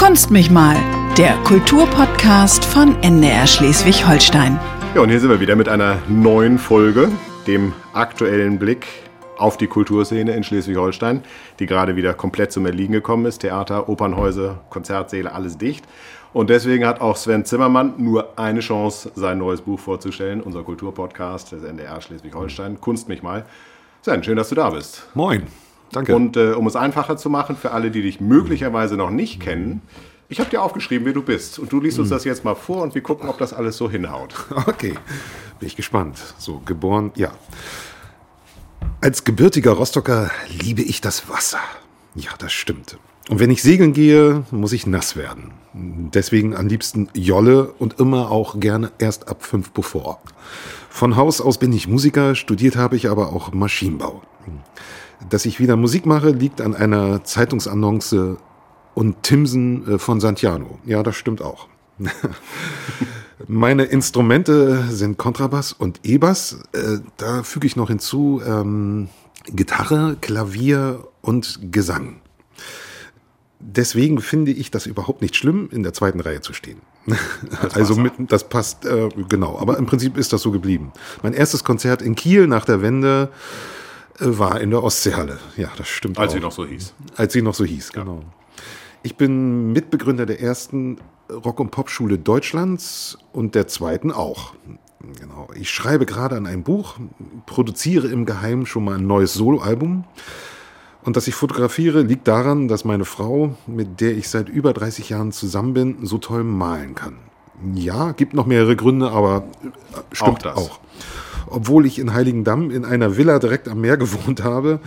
Kunst mich mal, der Kulturpodcast von NDR Schleswig-Holstein. Ja, und hier sind wir wieder mit einer neuen Folge, dem aktuellen Blick auf die Kulturszene in Schleswig-Holstein, die gerade wieder komplett zum Erliegen gekommen ist. Theater, Opernhäuser, Konzertsäle, alles dicht. Und deswegen hat auch Sven Zimmermann nur eine Chance, sein neues Buch vorzustellen, unser Kulturpodcast des NDR Schleswig-Holstein. Kunst mich mal. Sven, schön, dass du da bist. Moin. Danke. Und äh, um es einfacher zu machen für alle, die dich möglicherweise noch nicht kennen, ich habe dir aufgeschrieben, wer du bist. Und du liest uns das jetzt mal vor und wir gucken, ob das alles so hinhaut. Okay, bin ich gespannt. So, geboren, ja. Als gebürtiger Rostocker liebe ich das Wasser. Ja, das stimmt. Und wenn ich segeln gehe, muss ich nass werden. Deswegen am liebsten Jolle und immer auch gerne erst ab fünf bevor. Von Haus aus bin ich Musiker, studiert habe ich aber auch Maschinenbau. Dass ich wieder Musik mache, liegt an einer Zeitungsannonce und Timsen äh, von Santiano. Ja, das stimmt auch. Meine Instrumente sind Kontrabass und E-Bass. Äh, da füge ich noch hinzu ähm, Gitarre, Klavier und Gesang. Deswegen finde ich das überhaupt nicht schlimm, in der zweiten Reihe zu stehen. also mit, das passt äh, genau. Aber im Prinzip ist das so geblieben. Mein erstes Konzert in Kiel nach der Wende war in der Ostseehalle. Ja, das stimmt Als auch. sie noch so hieß. Als sie noch so hieß, genau. Ich bin Mitbegründer der ersten Rock- und Popschule Deutschlands und der zweiten auch. Genau. Ich schreibe gerade an einem Buch, produziere im Geheimen schon mal ein neues Soloalbum. Und dass ich fotografiere, liegt daran, dass meine Frau, mit der ich seit über 30 Jahren zusammen bin, so toll malen kann. Ja, gibt noch mehrere Gründe, aber stimmt Auch auch. Obwohl ich in Heiligendamm in einer Villa direkt am Meer gewohnt habe,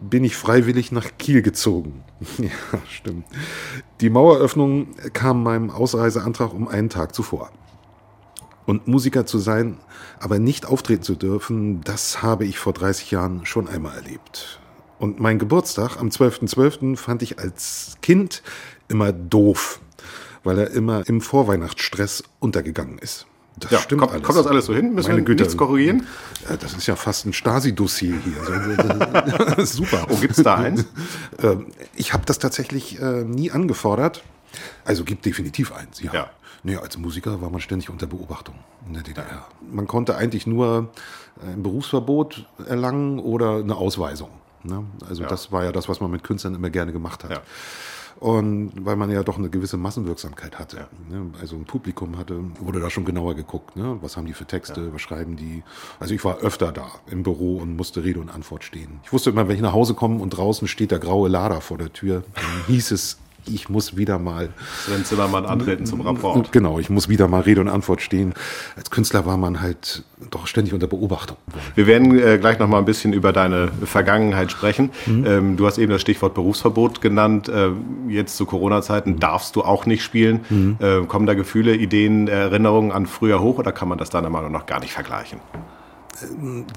bin ich freiwillig nach Kiel gezogen. Ja, stimmt. Die Maueröffnung kam meinem Ausreiseantrag um einen Tag zuvor. Und Musiker zu sein, aber nicht auftreten zu dürfen, das habe ich vor 30 Jahren schon einmal erlebt. Und mein Geburtstag am 12.12. fand ich als Kind immer doof, weil er immer im Vorweihnachtsstress untergegangen ist. Das Ja, stimmt kommt, alles. kommt das alles so hin? Müssen Meine wir Güte. nichts korrigieren? Ja, das ist ja fast ein Stasi-Dossier hier. Also, Super. Oh, gibt's da eins? Ähm, Ich habe das tatsächlich äh, nie angefordert. Also gibt definitiv eins, ja. Ja. Nee, als Musiker war man ständig unter Beobachtung in der DDR. Man konnte eigentlich nur äh, ein Berufsverbot erlangen oder eine Ausweisung. Ne? Also Ja. das war ja das, was man mit Künstlern immer gerne gemacht hat. Ja. Und weil man ja doch eine gewisse Massenwirksamkeit hatte. Ne? Also ein Publikum hatte, wurde da schon genauer geguckt. Ne? Was haben die für Texte, was schreiben die? Also ich war öfter da im Büro und musste Rede und Antwort stehen. Ich wusste immer, wenn ich nach Hause komme und draußen steht der graue Lader vor der Tür, dann hieß es, ich muss wieder mal Sven Zimmermann antreten zum Rapport. Genau, ich muss wieder mal Rede und Antwort stehen. Als Künstler war man halt doch ständig unter Beobachtung. Wir werden äh, gleich noch mal ein bisschen über deine Vergangenheit sprechen. Ähm, du hast eben das Stichwort Berufsverbot genannt. Äh, jetzt zu Corona-Zeiten darfst du auch nicht spielen. Äh, kommen da Gefühle, Ideen, Erinnerungen an früher hoch oder kann man das deiner Meinung nach gar nicht vergleichen?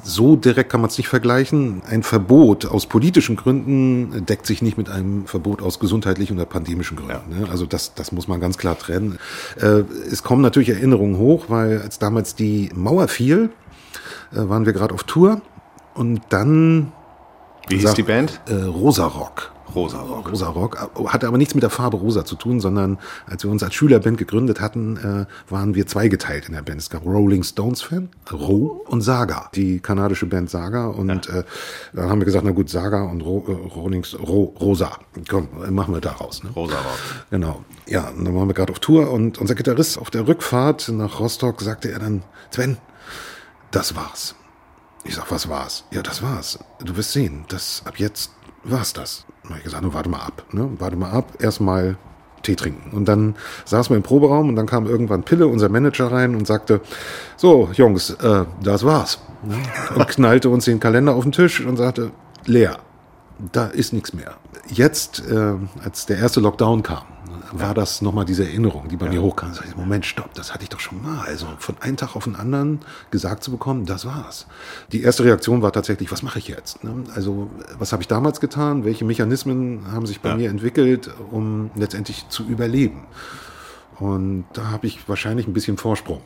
So direkt kann man es nicht vergleichen. Ein Verbot aus politischen Gründen deckt sich nicht mit einem Verbot aus gesundheitlichen oder pandemischen Gründen. Ne? Also das, das muss man ganz klar trennen. Äh, es kommen natürlich Erinnerungen hoch, weil als damals die Mauer fiel, äh, waren wir gerade auf Tour und dann Wie hieß Sag- die Band? äh, Rosa Rock. Rosa Rock. Rosa Rock. Hatte aber nichts mit der Farbe rosa zu tun, sondern als wir uns als Schülerband gegründet hatten, äh, waren wir zweigeteilt in der Band. Es gab Rolling Stones Fan, Ro und Saga, die kanadische Band Saga. Und äh, dann haben wir gesagt, na gut, Saga und Ro, äh, Rolling Ro, Rosa. Komm, machen wir daraus. Ne? Rosa Rock. Genau. Ja, und dann waren wir gerade auf Tour und unser Gitarrist auf der Rückfahrt nach Rostock sagte er dann, Sven, das war's. Ich sag, was war's? Ja, das war's. Du wirst sehen, das ab jetzt war's das. Dann hab ich gesagt, warte mal ab, ne? Warte mal ab, erstmal Tee trinken. Und dann saßen wir im Proberaum und dann kam irgendwann Pille, unser Manager, rein und sagte, so, Jungs, äh, das war's. Ne? Und knallte uns den Kalender auf den Tisch und sagte, leer. Da ist nichts mehr. Jetzt, äh, als der erste Lockdown kam, war das nochmal diese Erinnerung, die bei mir hochkam. Ich Moment, stopp, das hatte ich doch schon mal. Also von einem Tag auf den anderen gesagt zu bekommen, das war's. Die erste Reaktion war tatsächlich, was mache ich jetzt? Ne? Also was habe ich damals getan? Welche Mechanismen haben sich bei Ja. mir entwickelt, um letztendlich zu überleben? Und da habe ich wahrscheinlich ein bisschen Vorsprung.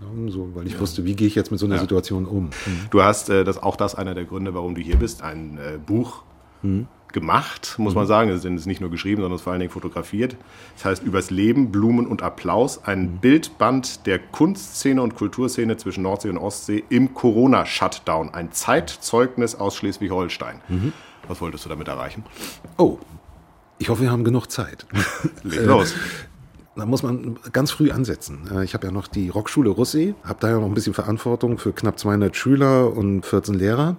Ne? So, weil ich wusste, wie gehe ich jetzt mit so einer Ja. Situation um? Du hast, äh, das auch das einer der Gründe, warum du hier bist, ein äh, Buch gemacht, muss man sagen. Es ist nicht nur geschrieben, sondern es ist vor allen Dingen fotografiert. Das heißt, übers Leben, Blumen und Applaus, ein Bildband der Kunstszene und Kulturszene zwischen Nordsee und Ostsee im Corona-Shutdown. Ein Zeitzeugnis aus Schleswig-Holstein. Was wolltest du damit erreichen? Oh, ich hoffe, wir haben genug Zeit. Leg los. Da muss man ganz früh ansetzen. Äh, Ich habe ja noch die Rockschule Russi, habe da ja noch ein bisschen Verantwortung für knapp 200 Schüler und 14 Lehrer.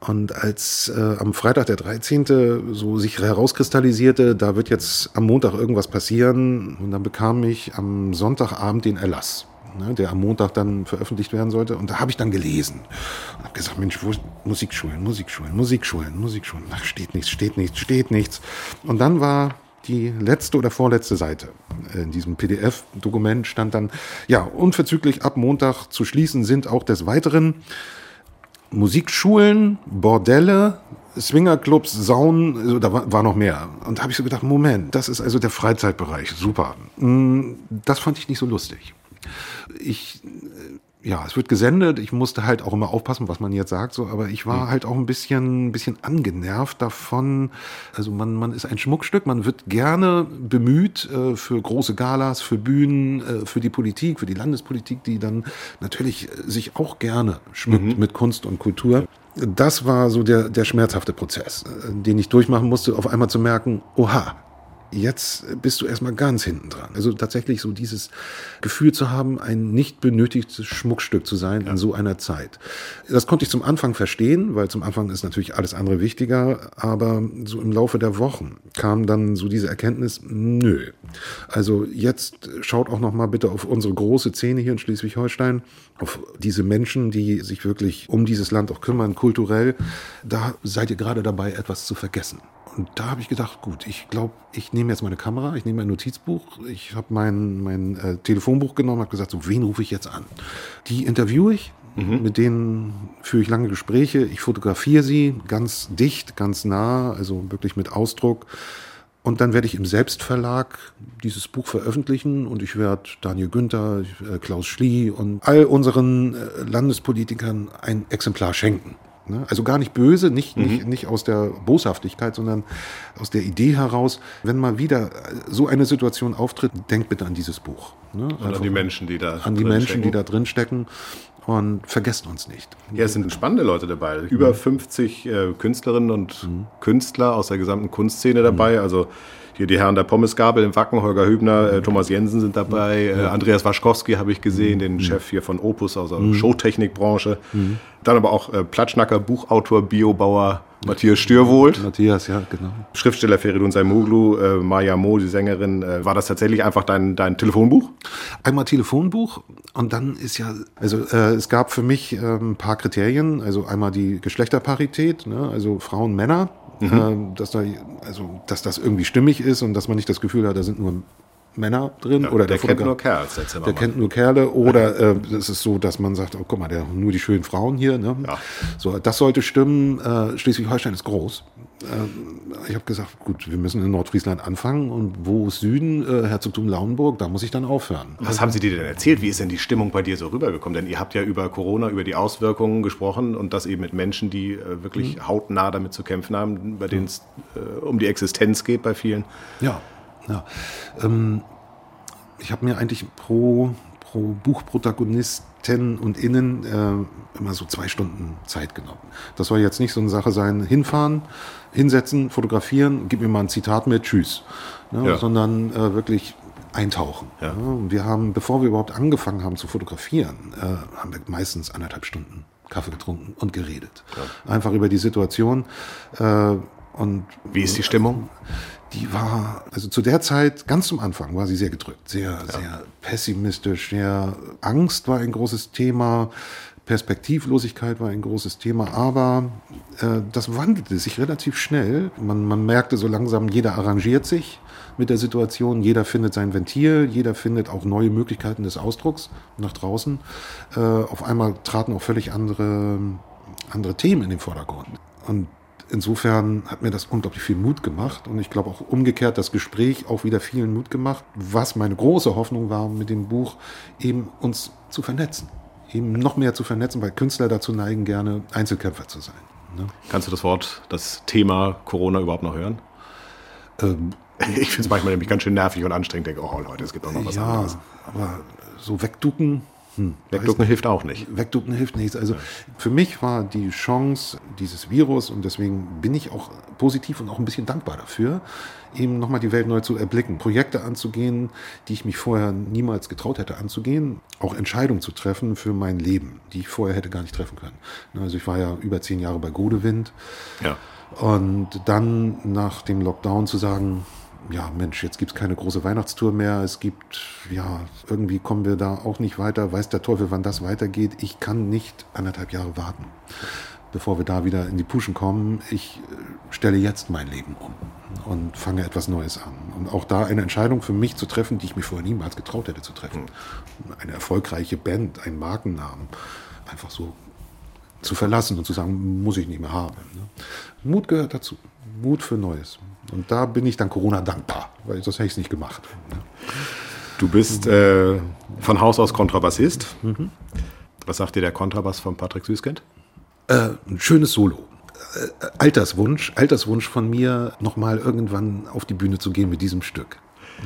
Und als äh, am Freitag der 13. so sich herauskristallisierte, da wird jetzt am Montag irgendwas passieren, und dann bekam ich am Sonntagabend den Erlass, ne, der am Montag dann veröffentlicht werden sollte. Und da habe ich dann gelesen und habe gesagt, Mensch, wo Musikschulen, Musikschulen, Musikschulen, Musikschulen. Ach, steht nichts, steht nichts, steht nichts. Und dann war die letzte oder vorletzte Seite in diesem PDF-Dokument stand dann, ja, unverzüglich ab Montag zu schließen sind auch des Weiteren Musikschulen, Bordelle, Swingerclubs, Saunen, also da war, war noch mehr. Und da habe ich so gedacht, Moment, das ist also der Freizeitbereich, super. Mm, Das fand ich nicht so lustig. Ich, ja, es wird gesendet, ich musste halt auch immer aufpassen, was man jetzt sagt, so, aber ich war halt auch ein bisschen, ein bisschen angenervt davon. Also man, man ist ein Schmuckstück, man wird gerne bemüht äh, für große Galas, für Bühnen, äh, für die Politik, für die Landespolitik, die dann natürlich äh, sich auch gerne schmückt mit Kunst und Kultur. Das war so der, der schmerzhafte Prozess, äh, den ich durchmachen musste, auf einmal zu merken, oha, jetzt bist du erstmal ganz hinten dran. Also tatsächlich so dieses Gefühl zu haben, ein nicht benötigtes Schmuckstück zu sein in so einer Zeit. Das konnte ich zum Anfang verstehen, weil zum Anfang ist natürlich alles andere wichtiger, aber so im Laufe der Wochen kam dann so diese Erkenntnis, nö. Also jetzt schaut auch noch mal bitte auf unsere große Szene hier in Schleswig-Holstein, auf diese Menschen, die sich wirklich um dieses Land auch kümmern, kulturell. Da seid ihr gerade dabei, etwas zu vergessen. Und da habe ich gedacht, gut, ich glaube, ich nehme jetzt meine Kamera, ich nehme mein Notizbuch, ich habe mein, mein äh, Telefonbuch genommen, habe gesagt, so, wen rufe ich jetzt an? Die interviewe ich, mit denen führe ich lange Gespräche, ich fotografiere sie ganz dicht, ganz nah, also wirklich mit Ausdruck. Und dann werde ich im Selbstverlag dieses Buch veröffentlichen und ich werde Daniel Günther, äh, Klaus Schlie und all unseren äh, Landespolitikern ein Exemplar schenken. Ne? Also gar nicht böse, nicht, nicht, nicht aus der Boshaftigkeit, sondern aus der Idee heraus, wenn mal wieder so eine Situation auftritt, denkt bitte an dieses Buch. Ne? Und an die Menschen, die da an die drin Menschen, stecken. die da drin stecken und vergesst uns nicht. Ja, es sind spannende Leute dabei. Über 50 äh, Künstlerinnen und Künstler aus der gesamten Kunstszene dabei. Also hier die Herren der Pommesgabel im Wacken, Holger Hübner, äh, Thomas Jensen sind dabei, äh, Andreas Waschkowski habe ich gesehen, den Chef hier von Opus aus der Showtechnikbranche. Dann aber auch äh, Platschnacker, Buchautor, Biobauer Matthias Stürwohl. Matthias, ja, genau. Schriftsteller Feridun Saimoglu, äh, Maya Mo, die Sängerin. Äh, war das tatsächlich einfach dein, dein Telefonbuch? Einmal Telefonbuch und dann ist ja, also äh, es gab für mich äh, ein paar Kriterien, also einmal die Geschlechterparität, ne, also Frauen, Männer, äh, dass da, also dass das irgendwie stimmig ist und dass man nicht das Gefühl hat, da sind nur Männer drin oder der kennt Fotograf- nur Kerls, der Zimmermann. Der kennt nur Kerle oder äh, es ist so, dass man sagt, oh guck mal, der nur die schönen Frauen hier. Ne? Ja. So, das sollte stimmen. Äh, Schleswig-Holstein ist groß. Äh, ich habe gesagt, gut, wir müssen in Nordfriesland anfangen und wo ist Süden, äh, Herzogtum Lauenburg, da muss ich dann aufhören. Was haben Sie dir denn erzählt? Wie ist denn die Stimmung bei dir so rübergekommen? Denn ihr habt ja über Corona, über die Auswirkungen gesprochen und das eben mit Menschen, die äh, wirklich hautnah damit zu kämpfen haben, bei denen es äh, um die Existenz geht bei vielen. Ja, ja. Ähm, ich habe mir eigentlich pro, pro Buchprotagonisten und Innen äh, immer so zwei Stunden Zeit genommen. Das soll jetzt nicht so eine Sache sein, hinfahren, hinsetzen, fotografieren, gib mir mal ein Zitat mit, tschüss. Ne, Ja. Sondern äh, wirklich eintauchen. Ja. wir haben, bevor wir überhaupt angefangen haben zu fotografieren, äh, haben wir meistens anderthalb Stunden Kaffee getrunken und geredet. Einfach über die Situation. Äh, und Wie ist die Stimmung? Die war, also zu der Zeit, ganz zum Anfang, war sie sehr gedrückt, sehr, sehr pessimistisch, sehr Angst war ein großes Thema, Perspektivlosigkeit war ein großes Thema, aber äh, das wandelte sich relativ schnell. Man, man merkte so langsam, jeder arrangiert sich mit der Situation, jeder findet sein Ventil, jeder findet auch neue Möglichkeiten des Ausdrucks nach draußen. Äh, auf einmal traten auch völlig andere, andere Themen in den Vordergrund. Und insofern hat mir das unglaublich viel Mut gemacht und ich glaube auch umgekehrt das Gespräch auch wieder vielen Mut gemacht, was meine große Hoffnung war mit dem Buch, eben uns zu vernetzen. Eben noch mehr zu vernetzen, weil Künstler dazu neigen, gerne Einzelkämpfer zu sein. Ne? Kannst du das Wort, das Thema Corona überhaupt noch hören? Ähm, ich finde es manchmal nämlich ganz schön nervig und anstrengend. Denke, oh Leute, es gibt auch noch was ja, anderes. aber so wegducken. Hm, Wegducken hilft auch nicht. Wegducken hilft nichts. Also für mich war die Chance dieses Virus und deswegen bin ich auch positiv und auch ein bisschen dankbar dafür, eben nochmal die Welt neu zu erblicken, Projekte anzugehen, die ich mich vorher niemals getraut hätte anzugehen, auch Entscheidungen zu treffen für mein Leben, die ich vorher hätte gar nicht treffen können. Also ich war ja über zehn Jahre bei Godewind. Ja. Und dann nach dem Lockdown zu sagen, ja, Mensch, jetzt gibt es keine große Weihnachtstour mehr. Es gibt, ja, irgendwie kommen wir da auch nicht weiter. Weiß der Teufel, wann das weitergeht. Ich kann nicht anderthalb Jahre warten, bevor wir da wieder in die Puschen kommen. Ich äh, stelle jetzt mein Leben um und fange etwas Neues an. Und auch da eine Entscheidung für mich zu treffen, die ich mir vorher niemals getraut hätte zu treffen. Eine erfolgreiche Band, einen Markennamen, einfach so zu verlassen und zu sagen, muss ich nicht mehr haben. Ne? Mut gehört dazu. Mut für Neues. Und da bin ich dann Corona dankbar, weil sonst hätte ich es nicht gemacht. Du bist äh, von Haus aus Kontrabassist. Was sagt dir der Kontrabass von Patrick Süßkind? Äh, ein schönes Solo. Äh, Alterswunsch, Alterswunsch von mir, nochmal irgendwann auf die Bühne zu gehen mit diesem Stück.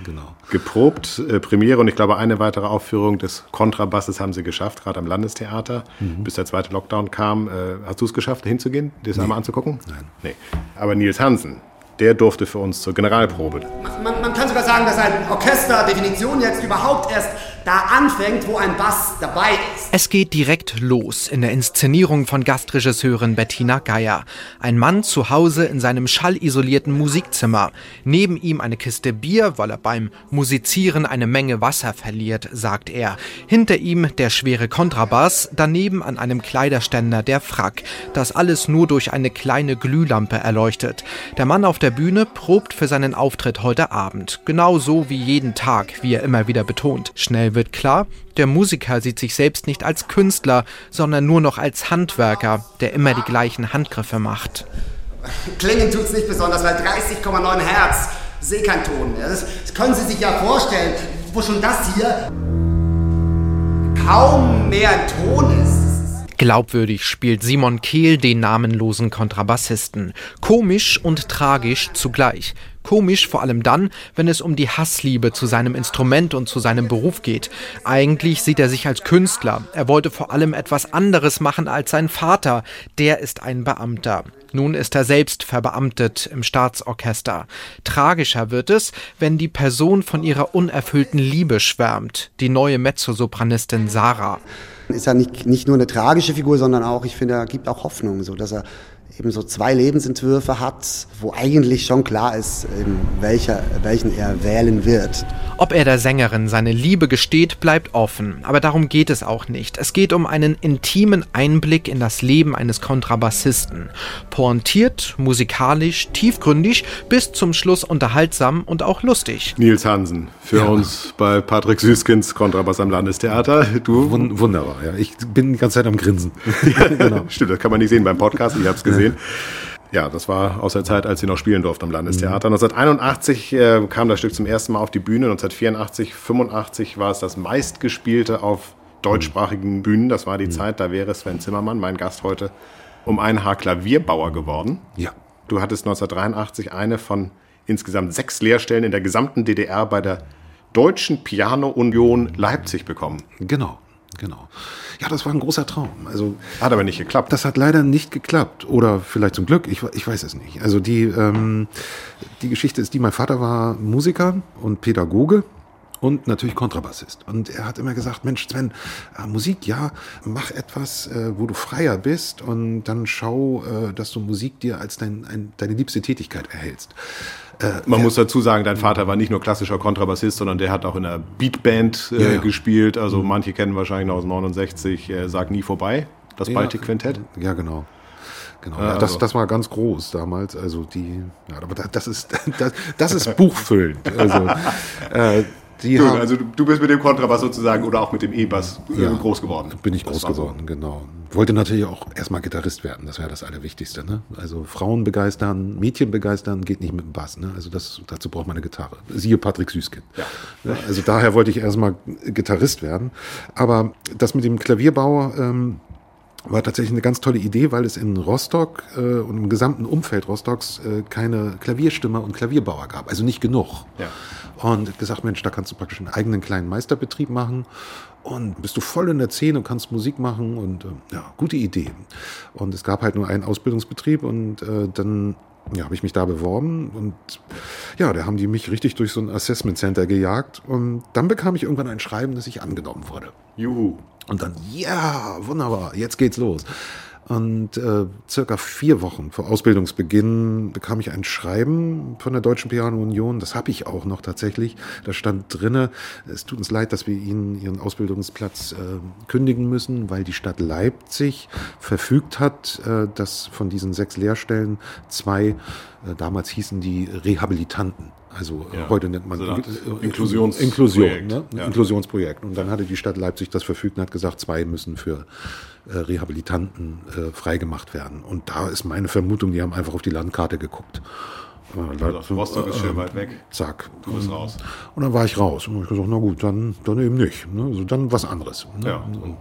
Genau. Geprobt, äh, Premiere und ich glaube eine weitere Aufführung des Kontrabasses haben sie geschafft, gerade am Landestheater, bis der zweite Lockdown kam. Äh, hast du es geschafft, hinzugehen, dir das einmal anzugucken? Nein. Nee. Aber Nils Hansen, der durfte für uns zur Generalprobe. Man, man kann sogar sagen, dass ein Orchester Definition jetzt überhaupt erst da anfängt, wo ein Bass dabei ist. Es geht direkt los in der Inszenierung von Gastregisseurin Bettina Geier. Ein Mann zu Hause in seinem schallisolierten Musikzimmer. Neben ihm eine Kiste Bier, weil er beim Musizieren eine Menge Wasser verliert, sagt er. Hinter ihm der schwere Kontrabass, daneben an einem Kleiderständer der Frack. Das alles nur durch eine kleine Glühlampe erleuchtet. Der Mann auf der Bühne probt für seinen Auftritt heute Abend. Genauso wie jeden Tag, wie er immer wieder betont. Schnell wird klar, der Musiker sieht sich selbst nicht als Künstler, sondern nur noch als Handwerker, der immer die gleichen Handgriffe macht. Klingen tut's nicht besonders, weil 30,9 Hertz, sehe kein Ton mehr. Das, das können Sie sich ja vorstellen, wo schon das hier kaum mehr ein Ton ist. Glaubwürdig spielt Simon Kehl den namenlosen Kontrabassisten. Komisch und tragisch zugleich. Komisch vor allem dann, wenn es um die Hassliebe zu seinem Instrument und zu seinem Beruf geht. Eigentlich sieht er sich als Künstler. Er wollte vor allem etwas anderes machen als sein Vater. Der ist ein Beamter. Nun ist er selbst verbeamtet im Staatsorchester. Tragischer wird es, wenn die Person von ihrer unerfüllten Liebe schwärmt. Die neue Mezzosopranistin Sarah. Ist ja nicht, nicht nur eine tragische Figur, sondern auch, ich finde, er gibt auch Hoffnung, so dass er eben so zwei Lebensentwürfe hat, wo eigentlich schon klar ist, welcher, welchen er wählen wird. Ob er der Sängerin seine Liebe gesteht, bleibt offen. Aber darum geht es auch nicht. Es geht um einen intimen Einblick in das Leben eines Kontrabassisten. Pointiert, musikalisch, tiefgründig, bis zum Schluss unterhaltsam und auch lustig. Nils Hansen, für Ja. uns bei Patrick Süßkinds Kontrabass am Landestheater. Du, Wun wunderbar, ja. Ich bin die ganze Zeit am Grinsen. genau. Stimmt, das kann man nicht sehen beim Podcast, ich habe es gesehen. Ja, das war aus der Zeit, als sie noch spielen durfte am Landestheater. 1981 äh, kam das Stück zum ersten Mal auf die Bühne. 1984, 85 war es das meistgespielte auf deutschsprachigen Bühnen. Das war die Zeit, da wäre Sven Zimmermann, mein Gast heute, um ein Haar Klavierbauer geworden. Ja. Du hattest 1983 eine von insgesamt sechs Lehrstellen in der gesamten DDR bei der Deutschen Piano Union Leipzig bekommen. Genau, genau. Ja, das war ein großer Traum. Also Hat aber nicht geklappt. Das hat leider nicht geklappt. Oder vielleicht zum Glück, ich, ich weiß es nicht. Also die, ähm, die Geschichte ist die, mein Vater war Musiker und Pädagoge und natürlich Kontrabassist. Und er hat immer gesagt, Mensch, Sven, äh, Musik, ja, mach etwas, äh, wo du freier bist und dann schau, äh, dass du Musik dir als dein, ein, deine liebste Tätigkeit erhältst. Man muss dazu sagen, dein Vater war nicht nur klassischer Kontrabassist, sondern der hat auch in einer Beatband äh, Ja, ja. gespielt. Also manche kennen wahrscheinlich noch aus 69, äh, Sag nie vorbei, das Baltic-Quintett. Ja, genau. Genau, Ja, ja, das, also- das war ganz groß damals. Also die, ja, aber da- das ist, das, das ist buchfüllend. Also, äh, die Du, haben, also du- bist mit dem Kontrabass sozusagen oder auch mit dem E-Bass äh, Ja. groß geworden. bin ich groß war so. geworden, genau. Wollte natürlich auch erstmal Gitarrist werden, das wäre das Allerwichtigste. Ne? Also Frauen begeistern, Mädchen begeistern geht nicht mit dem Bass. Ne? Also das, dazu braucht man eine Gitarre. Siehe Patrick Süßkind. Ja. Also daher wollte ich erstmal Gitarrist werden. Aber das mit dem Klavierbau, ähm, war tatsächlich eine ganz tolle Idee, weil es in Rostock äh, und im gesamten Umfeld Rostocks äh, keine Klavierstimmer und Klavierbauer gab, also nicht genug. Ja. Und gesagt, Mensch, da kannst du praktisch einen eigenen kleinen Meisterbetrieb machen und bist du voll in der Szene und kannst Musik machen und äh, ja, gute Idee. Und es gab halt nur einen Ausbildungsbetrieb und äh, dann ja, habe ich mich da beworben und ja, da haben die mich richtig durch so ein Assessment Center gejagt und dann bekam ich irgendwann ein Schreiben, dass ich angenommen wurde. Juhu. Und dann, ja, wunderbar, jetzt geht's los. Und äh, circa vier Wochen vor Ausbildungsbeginn bekam ich ein Schreiben von der Deutschen Piano Union. Das habe ich auch noch tatsächlich. Da stand drinne: Es tut uns leid, dass wir Ihnen Ihren Ausbildungsplatz äh, kündigen müssen, weil die Stadt Leipzig verfügt hat, äh, dass von diesen sechs Lehrstellen zwei, äh, damals hießen die Rehabilitanten. Also äh, Ja. heute nennt man So äh, Inklusions- Inklusion, Projekt. ne? Ein Ja. Inklusionsprojekt. Und dann hatte die Stadt Leipzig das verfügt und hat gesagt, zwei müssen für äh, Rehabilitanten äh, freigemacht werden. Und da ist meine Vermutung, die haben einfach auf die Landkarte geguckt. Äh, Also Rostock ist schön weit weg. Zack. Du bist raus. Und dann war ich raus. Und ich gesagt, na gut, dann, dann eben nicht. Ne? Also dann was anderes. Ne? Ja. Und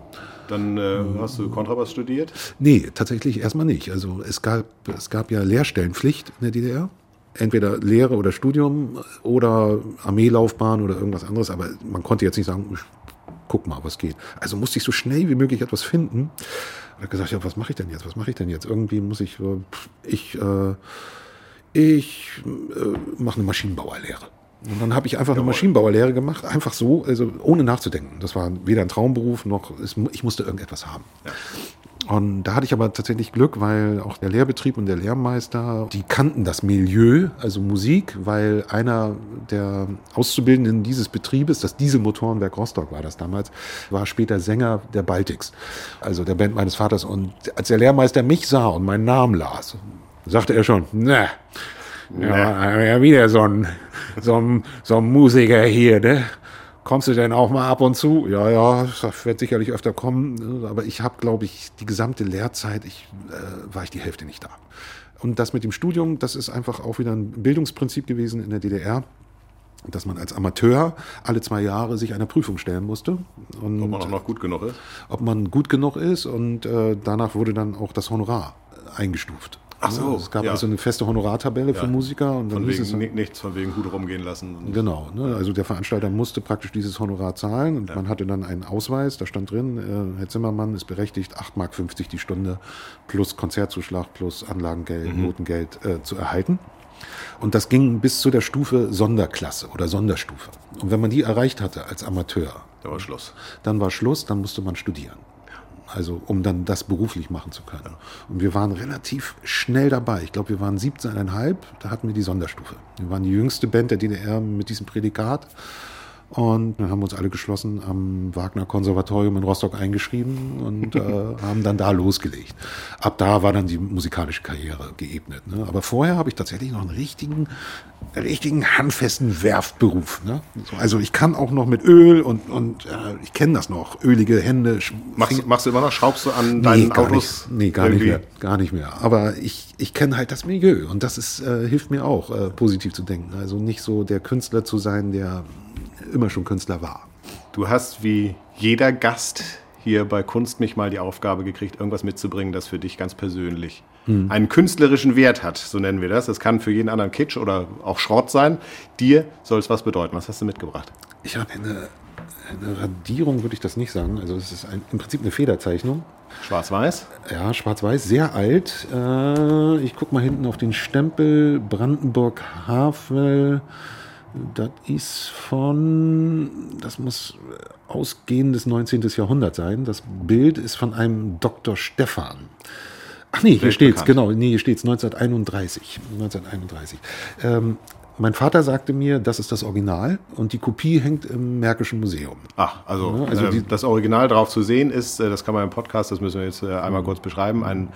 dann äh, hast du Kontrabass studiert. Nee, tatsächlich erstmal nicht. Also es gab, es gab ja Lehrstellenpflicht in der DDR. Entweder Lehre oder Studium oder Armeelaufbahn oder irgendwas anderes. Aber man konnte jetzt nicht sagen, ich guck mal, was geht. Also musste ich so schnell wie möglich etwas finden. Und habe gesagt, ja, was mache ich denn jetzt? Was mache ich denn jetzt? Irgendwie muss ich, äh, ich, äh, ich äh, mache eine Maschinenbauerlehre. Und dann habe ich einfach eine Maschinenbauerlehre gemacht, einfach so, also ohne nachzudenken. Das war weder ein Traumberuf noch, es, ich musste irgendetwas haben. Und da hatte ich aber tatsächlich Glück, weil auch der Lehrbetrieb und der Lehrmeister, die kannten das Milieu, also Musik, weil einer der Auszubildenden dieses Betriebes, das Dieselmotorenwerk Rostock war das damals, war später Sänger der Baltics, also der Band meines Vaters. Und als der Lehrmeister mich sah und meinen Namen las, sagte er schon, ne, ja, ja, wieder so ein, so ein, so ein Musiker hier, ne? Kommst du denn auch mal ab und zu? Ja, ja, das wird sicherlich öfter kommen. Aber ich habe, glaube ich, die gesamte Lehrzeit, ich, äh, war ich die Hälfte nicht da. Und das mit dem Studium, das ist einfach auch wieder ein Bildungsprinzip gewesen in der DDR, dass man als Amateur alle zwei Jahre sich einer Prüfung stellen musste. Und Ob man auch noch gut genug ist. ob man gut genug ist und äh, danach wurde dann auch das Honorar eingestuft. Ach so, es gab ja. also eine feste Honorartabelle für Ja. Musiker und dann Von es, wegen ni- nichts von wegen gut rumgehen lassen. Genau, ne? also der Veranstalter musste praktisch dieses Honorar zahlen und man hatte dann einen Ausweis, da stand drin, äh, Herr Zimmermann ist berechtigt, 8,50 Mark die Stunde plus Konzertzuschlag plus Anlagengeld, Notengeld äh, zu erhalten. Und das ging bis zu der Stufe Sonderklasse oder Sonderstufe. Und wenn man die erreicht hatte als Amateur, Da war Schluss. dann war Schluss, dann musste man studieren. Also um dann das beruflich machen zu können. Und wir waren relativ schnell dabei. Ich glaube, wir waren 17,5, da hatten wir die Sonderstufe. Wir waren die jüngste Band der DDR mit diesem Prädikat. Und dann haben wir uns alle geschlossen am Wagner Konservatorium in Rostock eingeschrieben und äh, haben dann da losgelegt. Ab da war dann die musikalische Karriere geebnet. Ne? Aber vorher habe ich tatsächlich noch einen richtigen, richtigen handfesten Werftberuf. Ne? So, Also ich kann auch noch mit Öl und, und äh, ich kenne das noch, ölige Hände. Machst, machst du immer noch? Schraubst du an deinen gar Autos? nicht, nee, gar nicht irgendwie? mehr. Gar nicht mehr. Aber ich, ich kenne halt das Milieu und das ist, äh, hilft mir auch, äh, positiv zu denken. Also nicht so der Künstler zu sein, der immer schon Künstler war. Du hast wie jeder Gast hier bei Kunst mich mal die Aufgabe gekriegt, irgendwas mitzubringen, das für dich ganz persönlich Hm. einen künstlerischen Wert hat, so nennen wir das. Das kann für jeden anderen Kitsch oder auch Schrott sein. Dir soll es was bedeuten. Was hast du mitgebracht? Ich habe eine, eine Radierung, würde ich das nicht sagen. Also es ist ein, im Prinzip eine Federzeichnung. Schwarz-Weiß? Ja, schwarz-weiß, sehr alt. Äh, ich guck mal hinten auf den Stempel Brandenburg Havel. Das ist von, das muss ausgehendes 19. Jahrhundert sein. Das Bild ist von einem Dr. Stefan. Ach nee, hier steht's, Weltbekannt. genau, nee, hier steht's 1931. 1931. Ähm, mein Vater sagte mir, das ist das Original und die Kopie hängt im Märkischen Museum. Ach, also, Ja, also ähm, die- das Original drauf zu sehen ist, äh, das kann man im Podcast, das müssen wir jetzt äh, einmal kurz beschreiben, ein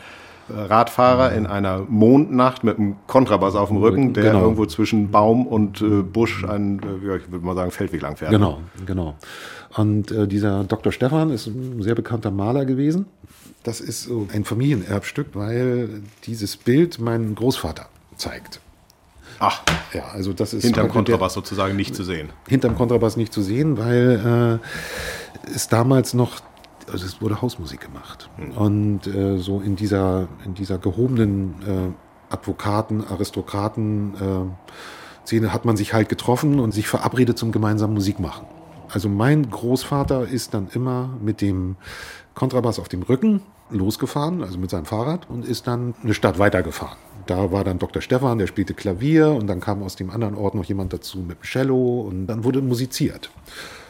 Radfahrer in einer Mondnacht mit einem Kontrabass auf dem Rücken, der Genau. irgendwo zwischen Baum und äh, Busch einen, äh, ja, ich würde mal sagen, Feldweg lang fährt. Genau, genau. Und äh, dieser Dr. Stefan ist ein sehr bekannter Maler gewesen. Das ist so ein Familienerbstück, weil dieses Bild meinen Großvater zeigt. Ach, Ja, also das ist hinterm Kontrabass sozusagen nicht zu sehen. hinterm Kontrabass nicht zu sehen, weil äh, es damals noch also es wurde Hausmusik gemacht. Und äh, so in dieser, in dieser gehobenen äh, Advokaten, Aristokraten äh, Szene hat man sich halt getroffen und sich verabredet zum gemeinsamen Musikmachen. Also mein Großvater ist dann immer mit dem Kontrabass auf dem Rücken losgefahren, also mit seinem Fahrrad und ist dann eine Stadt weitergefahren. Da war dann Dr. Stefan, der spielte Klavier und dann kam aus dem anderen Ort noch jemand dazu mit dem Cello und dann wurde musiziert.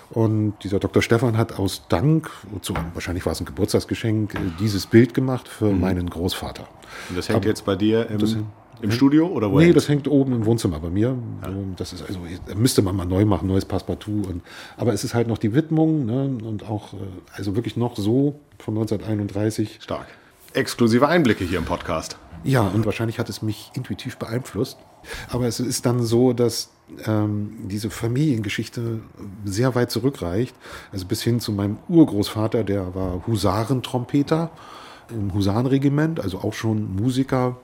Und dieser Dr. Stefan hat aus Dank, wozu, wahrscheinlich war es ein Geburtstagsgeschenk, äh, dieses Bild gemacht für Mhm. meinen Großvater. Und das hängt Aber jetzt bei dir im, das- im Studio oder wo Nee, das hängt oben im Wohnzimmer bei mir. Ähm, Das ist also, müsste man mal neu machen, neues Passepartout. Und, aber es ist halt noch die Widmung ne, und auch, äh, also wirklich noch so von 1931. Stark. Exklusive Einblicke hier im Podcast. Ja, und wahrscheinlich hat es mich intuitiv beeinflusst. Aber es ist dann so, dass ähm, diese Familiengeschichte sehr weit zurückreicht. Also bis hin zu meinem Urgroßvater, der war Husarentrompeter im Husarenregiment, also auch schon Musiker.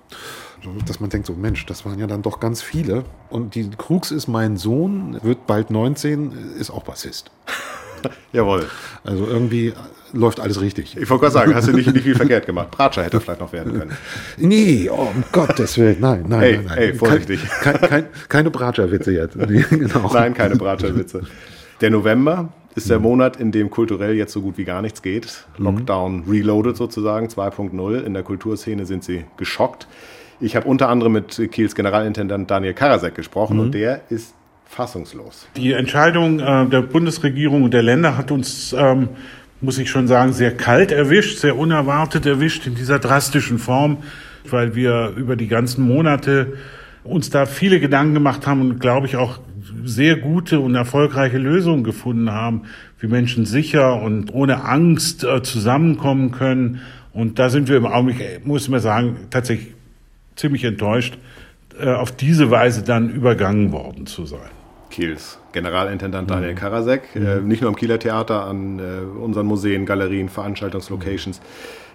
Dass man denkt, so Mensch, das waren ja dann doch ganz viele. Und die Krux ist, mein Sohn wird bald 19, ist auch Bassist. Jawohl. Also irgendwie läuft alles richtig. Ich wollte gerade sagen, hast du nicht, nicht viel verkehrt gemacht. Bratscher hätte vielleicht noch werden können. Nee, oh, um Gottes Willen, nein, nein, Ey, nein, nein. ey, vorsichtig. Kein, kein, keine Bratscherwitze jetzt. Nee, genau. Nein, keine Bratscherwitze. Der November ist der Monat, in dem kulturell jetzt so gut wie gar nichts geht. Lockdown reloaded sozusagen, 2.0. In der Kulturszene sind sie geschockt. Ich habe unter anderem mit Kiels Generalintendant Daniel Karasek gesprochen und der ist fassungslos. Die Entscheidung äh, der Bundesregierung und der Länder hat uns, ähm, muss ich schon sagen, sehr kalt erwischt, sehr unerwartet erwischt in dieser drastischen Form, weil wir über die ganzen Monate uns da viele Gedanken gemacht haben und, glaube ich, auch sehr gute und erfolgreiche Lösungen gefunden haben, wie Menschen sicher und ohne Angst äh, zusammenkommen können. Und da sind wir im Augenblick, muss man sagen, tatsächlich ziemlich enttäuscht, auf diese Weise dann übergangen worden zu sein. Kiels Generalintendant Daniel Karasek, äh, nicht nur am Kieler Theater, an äh, unseren Museen, Galerien, Veranstaltungslocations.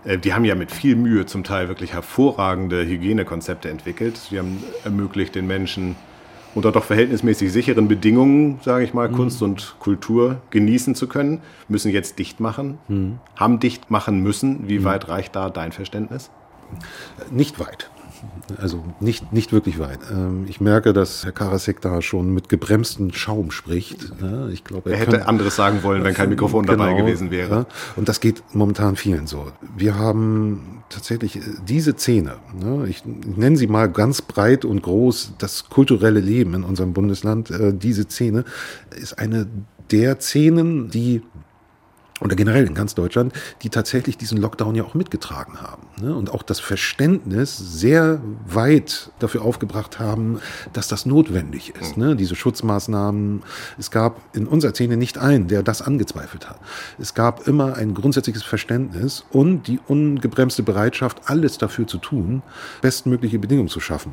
Äh, die haben ja mit viel Mühe zum Teil wirklich hervorragende Hygienekonzepte entwickelt. Die haben ermöglicht den Menschen unter doch verhältnismäßig sicheren Bedingungen, sage ich mal, Kunst und Kultur genießen zu können, müssen jetzt dicht machen, haben dicht machen müssen. Wie weit reicht da dein Verständnis? Nicht weit. Also nicht, nicht wirklich weit. Ähm, Ich merke, dass Herr Karasek da schon mit gebremstem Schaum spricht. Ja, Ich glaube, Er hätte könnte- anderes sagen wollen, wenn kein Mikrofon dabei Genau, gewesen wäre. Und das geht momentan vielen so. Wir haben tatsächlich äh, diese Szene, ne, ich nenne sie mal ganz breit und groß, das kulturelle Leben in unserem Bundesland, äh, diese Szene ist eine der Szenen, die oder generell in ganz Deutschland, die tatsächlich diesen Lockdown ja auch mitgetragen haben. Ne? Und auch das Verständnis sehr weit dafür aufgebracht haben, dass das notwendig ist. Ne? Diese Schutzmaßnahmen. Es gab in unserer Szene nicht einen, der das angezweifelt hat. Es gab immer ein grundsätzliches Verständnis und die ungebremste Bereitschaft, alles dafür zu tun, bestmögliche Bedingungen zu schaffen.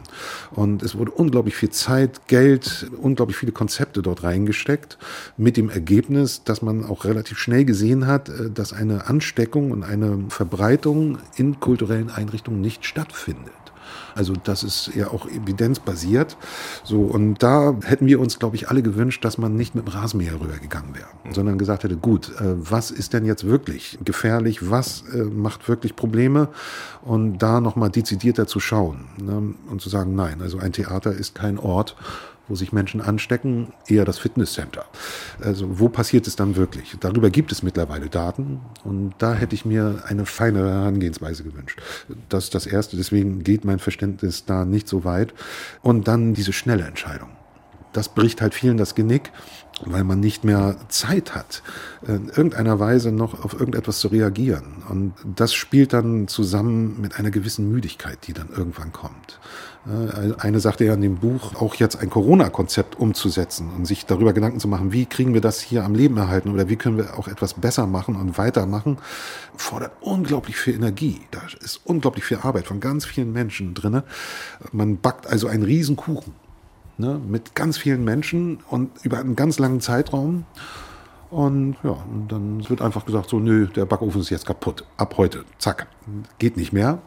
Und es wurde unglaublich viel Zeit, Geld, unglaublich viele Konzepte dort reingesteckt, mit dem Ergebnis, dass man auch relativ schnell gesehen hat, äh, dass eine Ansteckung und eine Verbreitung in kulturellen Einrichtungen nicht stattfindet. Also das ist ja auch evidenzbasiert. So, und da hätten wir uns, glaube ich, alle gewünscht, dass man nicht mit dem Rasenmäher rübergegangen wäre, sondern gesagt hätte, gut, äh, was ist denn jetzt wirklich gefährlich, was äh, macht wirklich Probleme und da nochmal dezidierter zu schauen ne? und zu sagen, nein, also ein Theater ist kein Ort, wo sich Menschen anstecken, eher das Fitnesscenter. Also wo passiert es dann wirklich? Darüber gibt es mittlerweile Daten und da hätte ich mir eine feinere Herangehensweise gewünscht. Das ist das Erste, deswegen geht mein Verständnis da nicht so weit. Und dann diese schnelle Entscheidung. Das bricht halt vielen das Genick, weil man nicht mehr Zeit hat, in irgendeiner Weise noch auf irgendetwas zu reagieren. Und das spielt dann zusammen mit einer gewissen Müdigkeit, die dann irgendwann kommt. Eine sagte ja in dem Buch, auch jetzt ein Corona-Konzept umzusetzen und sich darüber Gedanken zu machen, wie kriegen wir das hier am Leben erhalten oder wie können wir auch etwas besser machen und weitermachen, fordert unglaublich viel Energie. Da ist unglaublich viel Arbeit von ganz vielen Menschen drinne. Man backt also einen riesen Kuchen ne, mit ganz vielen Menschen und über einen ganz langen Zeitraum. Und ja, und dann wird einfach gesagt, so, nö, der Backofen ist jetzt kaputt. Ab heute, zack, geht nicht mehr.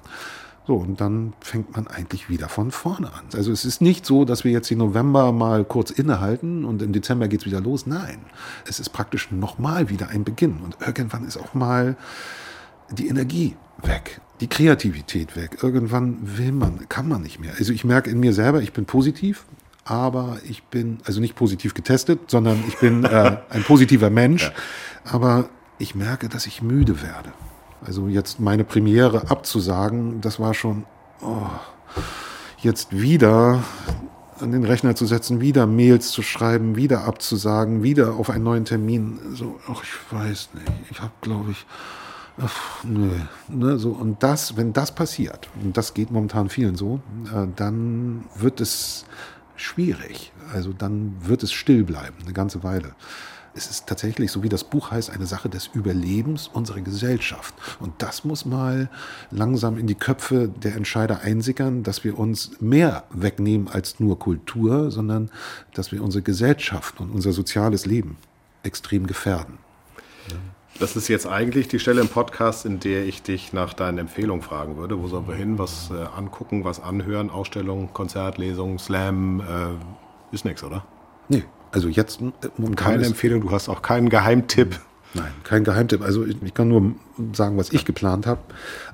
So, und dann fängt man eigentlich wieder von vorne an. Also es ist nicht so, dass wir jetzt im November mal kurz innehalten und im Dezember geht's wieder los. Nein, es ist praktisch nochmal wieder ein Beginn. Und irgendwann ist auch mal die Energie weg, die Kreativität weg. Irgendwann will man, kann man nicht mehr. Also ich merke in mir selber, ich bin positiv, aber ich bin, also nicht positiv getestet, sondern ich bin äh, ein positiver Mensch. Aber ich merke, dass ich müde werde. Also jetzt meine Premiere abzusagen, das war schon oh, jetzt wieder an den Rechner zu setzen, wieder Mails zu schreiben, wieder abzusagen, wieder auf einen neuen Termin. So, ach, ich weiß nicht. Ich habe, glaube ich, ach, nö, ne, so und das, wenn das passiert, und das geht momentan vielen so, äh, dann wird es schwierig. Also dann wird es still bleiben, eine ganze Weile es ist tatsächlich, so wie das Buch heißt, eine Sache des Überlebens unserer Gesellschaft. Und das muss mal langsam in die Köpfe der Entscheider einsickern, dass wir uns mehr wegnehmen als nur Kultur, sondern dass wir unsere Gesellschaft und unser soziales Leben extrem gefährden. Das ist jetzt eigentlich die Stelle im Podcast, in der ich dich nach deinen Empfehlungen fragen würde. Wo sollen wir hin? Was äh, angucken, was anhören? Ausstellung, Konzert, Lesung, Slam? Äh, ist nichts, oder? Nee, also jetzt äh, keine Empfehlung, du hast auch keinen Geheimtipp. Nein, kein Geheimtipp. Also ich, ich kann nur sagen, was ich geplant habe.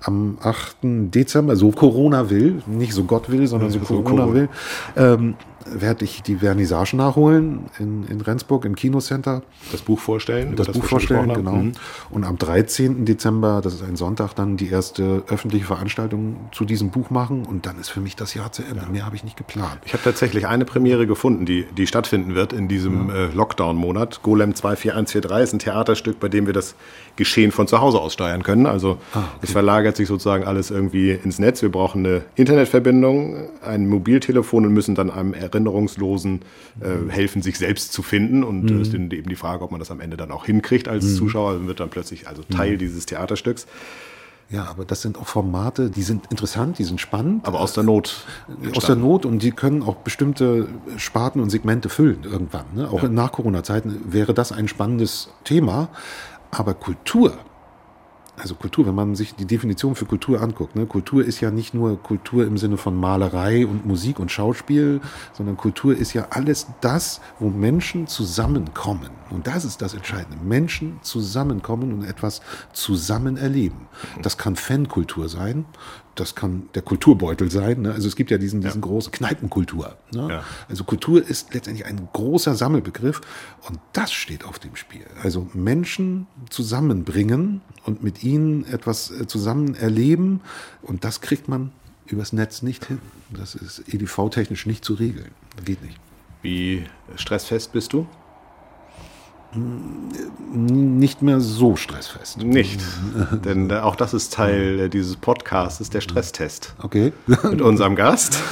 Am 8. Dezember, so Corona will, nicht so Gott will, sondern so, so Corona, Corona will, ähm, werde ich die Vernissage nachholen in, in Rendsburg im Kinocenter. Das Buch vorstellen? Das, das Buch vorstellen, genau. Mhm. Und am 13. Dezember, das ist ein Sonntag, dann die erste öffentliche Veranstaltung zu diesem Buch machen. Und dann ist für mich das Jahr zu Ende. Ja. Mehr habe ich nicht geplant. Ich habe tatsächlich eine Premiere gefunden, die, die stattfinden wird in diesem äh, Lockdown-Monat. Golem 24143 ist ein Theaterstück, bei dem wir das Geschehen von zu Hause aus steuern können. Also ah, okay. es verlagert sich sozusagen alles irgendwie ins Netz. Wir brauchen eine Internetverbindung, ein Mobiltelefon und müssen dann einem Erinnerungslosen äh, helfen, sich selbst zu finden. Und mhm. es ist eben die Frage, ob man das am Ende dann auch hinkriegt als mhm. Zuschauer. Dann wird dann plötzlich also Teil mhm. dieses Theaterstücks. Ja, aber das sind auch Formate, die sind interessant, die sind spannend. Aber aus der Not. Entstanden. Aus der Not und die können auch bestimmte Sparten und Segmente füllen irgendwann. Ne? Auch ja. in Nach-Corona-Zeiten wäre das ein spannendes Thema. Aber Kultur, also Kultur, wenn man sich die Definition für Kultur anguckt, ne, Kultur ist ja nicht nur Kultur im Sinne von Malerei und Musik und Schauspiel, sondern Kultur ist ja alles das, wo Menschen zusammenkommen. Und das ist das Entscheidende. Menschen zusammenkommen und etwas zusammen erleben. Das kann Fankultur sein, das kann der Kulturbeutel sein. Ne? Also es gibt ja diesen, diesen ja. großen Kneipenkultur. Ne? Ja. Also Kultur ist letztendlich ein großer Sammelbegriff und das steht auf dem Spiel. Also Menschen zusammenbringen und mit ihnen etwas äh, zusammen erleben und das kriegt man übers Netz nicht hin. Das ist EDV-technisch nicht zu regeln. Geht nicht. Wie stressfest bist du? Nicht mehr so stressfest. Nicht. Denn äh, auch das ist Teil äh, dieses Podcasts, der Stresstest. Okay. Mit unserem Gast.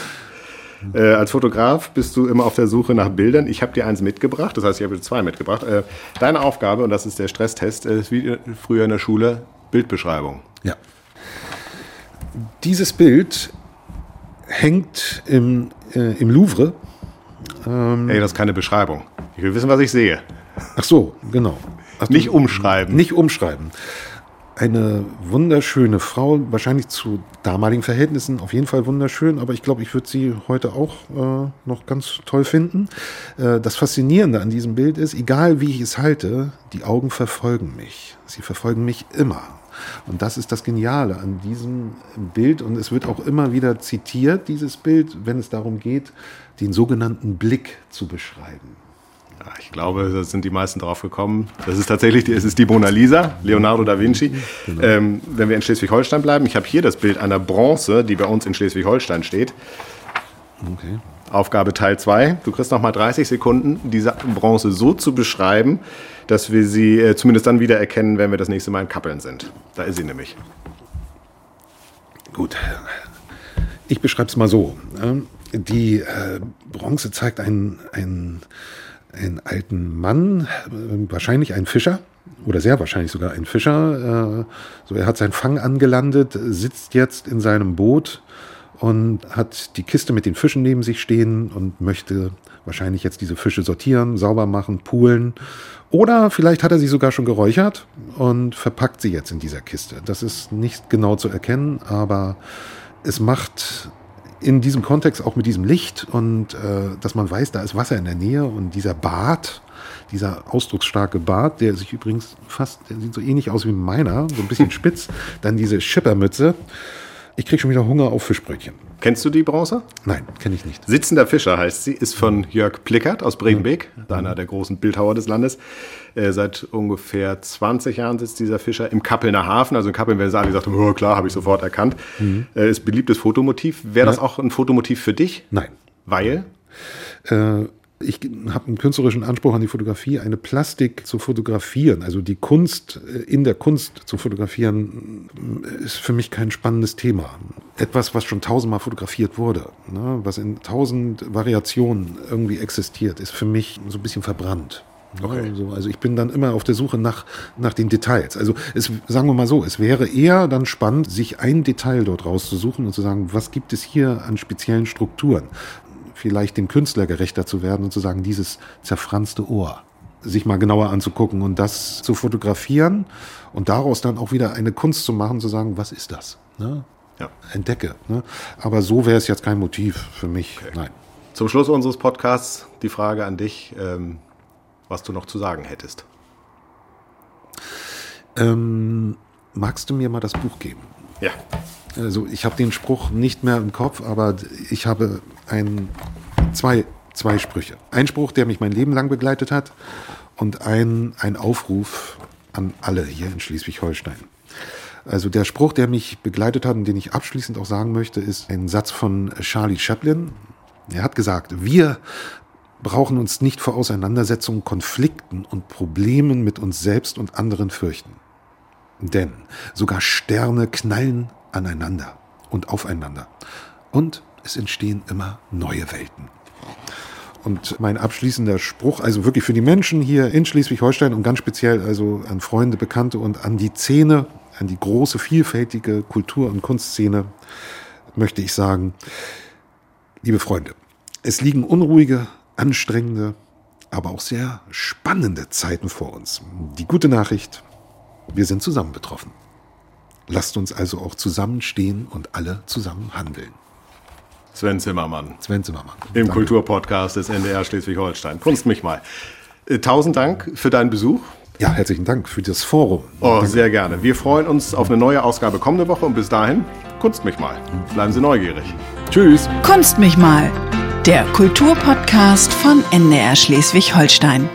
Äh, als Fotograf bist du immer auf der Suche nach Bildern. Ich habe dir eins mitgebracht, das heißt, ich habe dir zwei mitgebracht. Äh, deine Aufgabe, und das ist der Stresstest, ist wie früher in der Schule, Bildbeschreibung. Ja. Dieses Bild hängt im, äh, im Louvre. Ähm, Ey, das ist keine Beschreibung. Ich will wissen, was ich sehe. Ach so, genau. Ach, nicht umschreiben. Nicht umschreiben. Eine wunderschöne Frau, wahrscheinlich zu damaligen Verhältnissen auf jeden Fall wunderschön, aber ich glaube, ich würde sie heute auch äh, noch ganz toll finden. Äh, das Faszinierende an diesem Bild ist, egal wie ich es halte, die Augen verfolgen mich. Sie verfolgen mich immer. Und das ist das Geniale an diesem Bild. Und es wird auch immer wieder zitiert, dieses Bild, wenn es darum geht, den sogenannten Blick zu beschreiben. Ich glaube, da sind die meisten drauf gekommen. Das ist tatsächlich die, es ist die Mona Lisa, Leonardo da Vinci. Genau. Ähm, wenn wir in Schleswig-Holstein bleiben, ich habe hier das Bild einer Bronze, die bei uns in Schleswig-Holstein steht. Okay. Aufgabe Teil 2. Du kriegst noch mal 30 Sekunden, diese Bronze so zu beschreiben, dass wir sie äh, zumindest dann wieder erkennen, wenn wir das nächste Mal in Kappeln sind. Da ist sie nämlich. Gut. Ich beschreibe es mal so. Ähm, die äh, Bronze zeigt einen, einen einen alten Mann, wahrscheinlich ein Fischer oder sehr wahrscheinlich sogar ein Fischer. Äh, so, er hat seinen Fang angelandet, sitzt jetzt in seinem Boot und hat die Kiste mit den Fischen neben sich stehen und möchte wahrscheinlich jetzt diese Fische sortieren, sauber machen, poolen. Oder vielleicht hat er sie sogar schon geräuchert und verpackt sie jetzt in dieser Kiste. Das ist nicht genau zu erkennen, aber es macht in diesem Kontext auch mit diesem Licht und äh, dass man weiß, da ist Wasser in der Nähe und dieser Bart, dieser ausdrucksstarke Bart, der sich übrigens fast, der sieht so ähnlich aus wie meiner, so ein bisschen spitz, dann diese Schippermütze. Ich kriege schon wieder Hunger auf Fischbrötchen. Kennst du die Bronze? Nein, kenne ich nicht. Sitzender Fischer heißt sie, ist von Jörg Plickert aus Bredenbeek, einer der großen Bildhauer des Landes. Äh, seit ungefähr 20 Jahren sitzt dieser Fischer im Kappelner Hafen. Also in Kappeln, wenn sie alle gesagt oh, klar, habe ich sofort erkannt. Mhm. Äh, ist beliebtes Fotomotiv. Wäre das auch ein Fotomotiv für dich? Nein. Weil? Äh, ich habe einen künstlerischen Anspruch an die Fotografie, eine Plastik zu fotografieren, also die Kunst äh, in der Kunst zu fotografieren, äh, ist für mich kein spannendes Thema. Etwas, was schon tausendmal fotografiert wurde, ne, was in tausend Variationen irgendwie existiert, ist für mich so ein bisschen verbrannt. Okay. Also, also ich bin dann immer auf der Suche nach, nach den Details. Also es, sagen wir mal so, es wäre eher dann spannend, sich ein Detail dort rauszusuchen und zu sagen, was gibt es hier an speziellen Strukturen? Vielleicht dem Künstler gerechter zu werden und zu sagen, dieses zerfranste Ohr sich mal genauer anzugucken und das zu fotografieren und daraus dann auch wieder eine Kunst zu machen, zu sagen, was ist das? Ne? Ja. Entdecke. Ne? Aber so wäre es jetzt kein Motiv für mich. Okay. Nein. Zum Schluss unseres Podcasts die Frage an dich, ähm, was du noch zu sagen hättest. Ähm, magst du mir mal das Buch geben? Ja. Also ich habe den Spruch nicht mehr im Kopf, aber ich habe ein, zwei, zwei Sprüche. Ein Spruch, der mich mein Leben lang begleitet hat und ein, ein Aufruf an alle hier in Schleswig-Holstein. Also der Spruch, der mich begleitet hat und den ich abschließend auch sagen möchte, ist ein Satz von Charlie Chaplin. Er hat gesagt, wir brauchen uns nicht vor Auseinandersetzungen, Konflikten und Problemen mit uns selbst und anderen fürchten. Denn sogar Sterne knallen aneinander und aufeinander. Und es entstehen immer neue Welten. Und mein abschließender Spruch, also wirklich für die Menschen hier in Schleswig-Holstein und ganz speziell also an Freunde, Bekannte und an die Szene, an die große, vielfältige Kultur- und Kunstszene, möchte ich sagen, liebe Freunde, es liegen unruhige, anstrengende, aber auch sehr spannende Zeiten vor uns. Die gute Nachricht, wir sind zusammen betroffen. Lasst uns also auch zusammenstehen und alle zusammen handeln. Sven Zimmermann. Sven Zimmermann. Im Danke. Kulturpodcast des NDR Schleswig-Holstein. Kunst mich mal. Äh, tausend Dank für deinen Besuch. Ja, herzlichen Dank für das Forum. Oh, Danke. sehr gerne. Wir freuen uns auf eine neue Ausgabe kommende Woche und bis dahin, Kunst mich mal. Bleiben Sie neugierig. Tschüss. Kunst mich mal. Der Kulturpodcast von NDR Schleswig-Holstein.